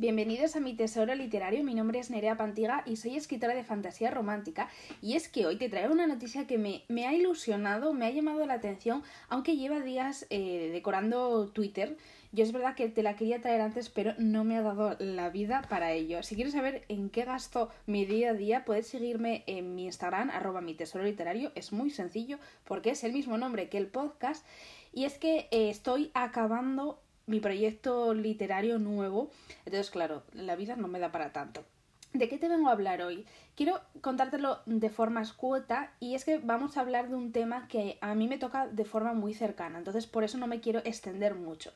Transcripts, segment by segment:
Bienvenidos a mi tesoro literario, mi nombre es Nerea Pantiga y soy escritora de fantasía romántica y es que hoy te traigo una noticia que me, ha ilusionado, me ha llamado la atención, aunque lleva días eh, decorando Twitter. Yo es verdad que te la quería traer antes, pero no me ha dado la vida para ello. Si quieres saber en qué gasto mi día a día, puedes seguirme en mi Instagram, arroba mi tesoro literario. Es muy sencillo porque es el mismo nombre que el podcast. Y es que eh, estoy acabando mi proyecto literario nuevo. Entonces, claro, la vida no me da para tanto. ¿De qué te vengo a hablar hoy? Quiero contártelo de forma escueta y es que vamos a hablar de un tema que a mí me toca de forma muy cercana, entonces por eso no me quiero extender mucho.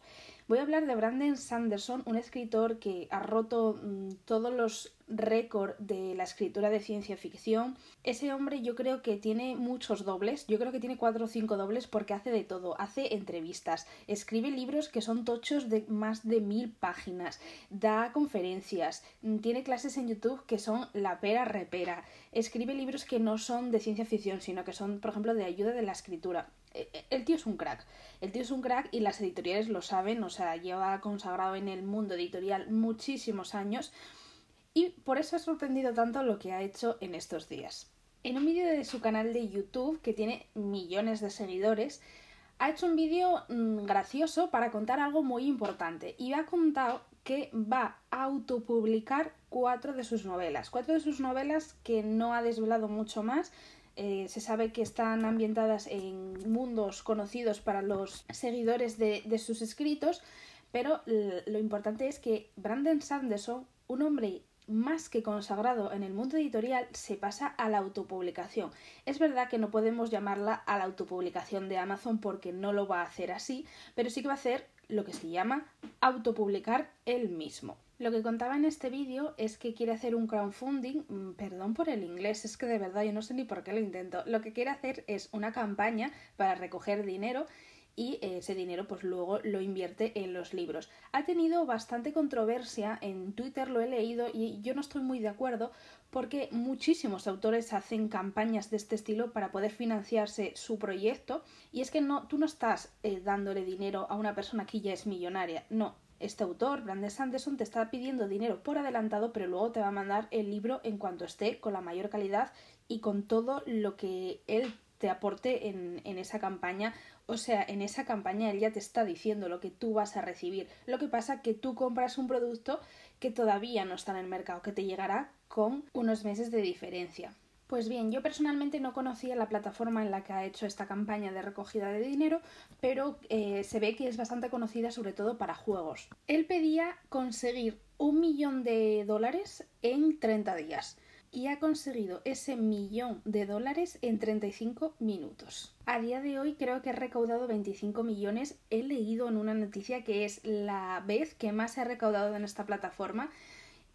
Voy a hablar de Brandon Sanderson, un escritor que ha roto mm, todos los récords de la escritura de ciencia ficción. Ese hombre yo creo que tiene muchos dobles, yo creo que tiene cuatro o cinco dobles porque hace de todo, hace entrevistas, escribe libros que son tochos de más de mil páginas, da conferencias, mm, tiene clases en YouTube que son la pera repera, escribe libros que no son de ciencia ficción, sino que son, por ejemplo, de ayuda de la escritura. E, e, el tío es un crack. El tío es un crack y las editoriales lo saben, o sea, lleva consagrado en el mundo editorial muchísimos años y por eso ha sorprendido tanto lo que ha hecho en estos días. En un vídeo de su canal de YouTube, que tiene millones de seguidores, ha hecho un vídeo mm, gracioso para contar algo muy importante. Y ha contado que va a autopublicar cuatro de sus novelas, cuatro de sus novelas que no ha desvelado mucho más, eh, se sabe que están ambientadas en mundos conocidos para los seguidores de, de sus escritos, pero lo importante es que Brandon Sanderson, un hombre más que consagrado en el mundo editorial, se pasa a la autopublicación. Es verdad que no podemos llamarla a la autopublicación de Amazon porque no lo va a hacer así, pero sí que va a hacer lo que se llama autopublicar él mismo. Lo que contaba en este vídeo es que quiere hacer un crowdfunding, mm, perdón por el inglés, es que de verdad yo no sé ni por qué lo intento. Lo que quiere hacer es una campaña para recoger dinero y ese dinero pues luego lo invierte en los libros. Ha tenido bastante controversia en Twitter, lo he leído y yo no estoy muy de acuerdo porque muchísimos autores hacen campañas de este estilo para poder financiarse su proyecto y es que no tú no estás eh, dándole dinero a una persona que ya es millonaria, no, este autor, Brandon Sanderson, te está pidiendo dinero por adelantado, pero luego te va a mandar el libro en cuanto esté con la mayor calidad y con todo lo que él te aporte en, esa campaña. O sea, en esa campaña él ya te está diciendo lo que tú vas a recibir. Lo que pasa que tú compras un producto que todavía no está en el mercado, que te llegará con unos meses de diferencia. Pues bien, yo personalmente no conocía la plataforma en la que ha hecho esta campaña de recogida de dinero, pero eh, se ve que es bastante conocida sobre todo para juegos. Él pedía conseguir un millón de dólares en 30 días y ha conseguido ese millón de dólares en 35 minutos. A día de hoy creo que ha recaudado 25 millones. He leído en una noticia que es la vez que más se ha recaudado en esta plataforma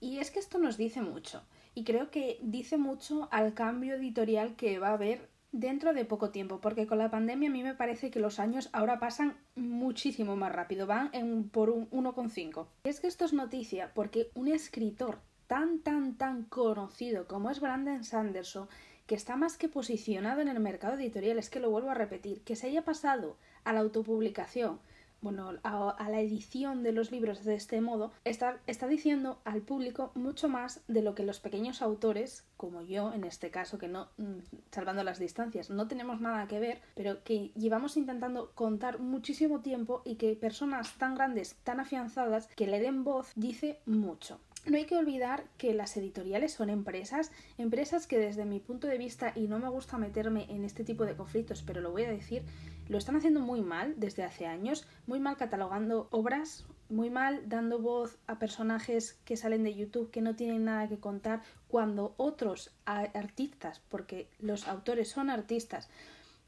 y es que esto nos dice mucho y creo que dice mucho al cambio editorial que va a haber dentro de poco tiempo, porque con la pandemia a mí me parece que los años ahora pasan muchísimo más rápido, van en, por un 1,5. Es que esto es noticia porque un escritor tan, tan, tan conocido como es Brandon Sanderson, que está más que posicionado en el mercado editorial, es que lo vuelvo a repetir, que se haya pasado a la autopublicación, bueno, a, la edición de los libros de este modo, está, está diciendo al público mucho más de lo que los pequeños autores, como yo en este caso, que no, mm, salvando las distancias, no tenemos nada que ver, pero que llevamos intentando contar muchísimo tiempo y que personas tan grandes, tan afianzadas, que le den voz, dice mucho. No hay que olvidar que las editoriales son empresas, empresas que desde mi punto de vista, y no me gusta meterme en este tipo de conflictos, pero lo voy a decir, lo están haciendo muy mal desde hace años, muy mal catalogando obras, muy mal dando voz a personajes que salen de YouTube que no tienen nada que contar, cuando otros artistas, porque los autores son artistas,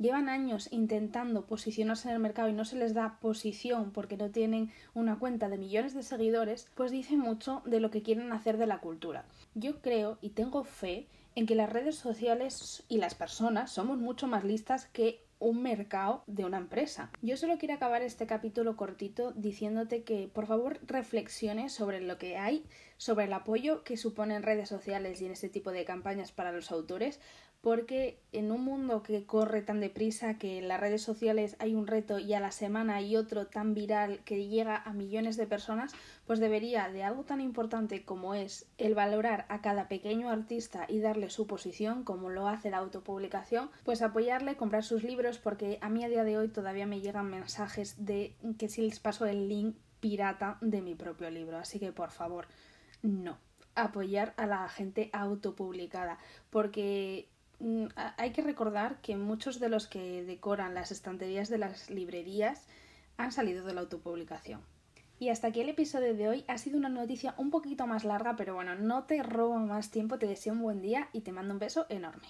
llevan años intentando posicionarse en el mercado y no se les da posición porque no tienen una cuenta de millones de seguidores, pues dice mucho de lo que quieren hacer de la cultura. Yo creo y tengo fe en que las redes sociales y las personas somos mucho más listas que un mercado de una empresa. Yo solo quiero acabar este capítulo cortito diciéndote que por favor reflexiones sobre lo que hay, sobre el apoyo que suponen redes sociales y en este tipo de campañas para los autores, porque en un mundo que corre tan deprisa, que en las redes sociales hay un reto y a la semana hay otro tan viral que llega a millones de personas, pues debería de algo tan importante como es el valorar a cada pequeño artista y darle su posición, como lo hace la autopublicación, pues apoyarle, comprar sus libros, porque a mí a día de hoy todavía me llegan mensajes de que si les paso el link pirata de mi propio libro. Así que por favor, no apoyar a la gente autopublicada porque mm, hay que recordar que muchos de los que decoran las estanterías de las librerías han salido de la autopublicación. Y hasta aquí el episodio de hoy. Ha sido una noticia un poquito más larga, pero bueno, no te robo más tiempo, te deseo un buen día y te mando un beso enorme.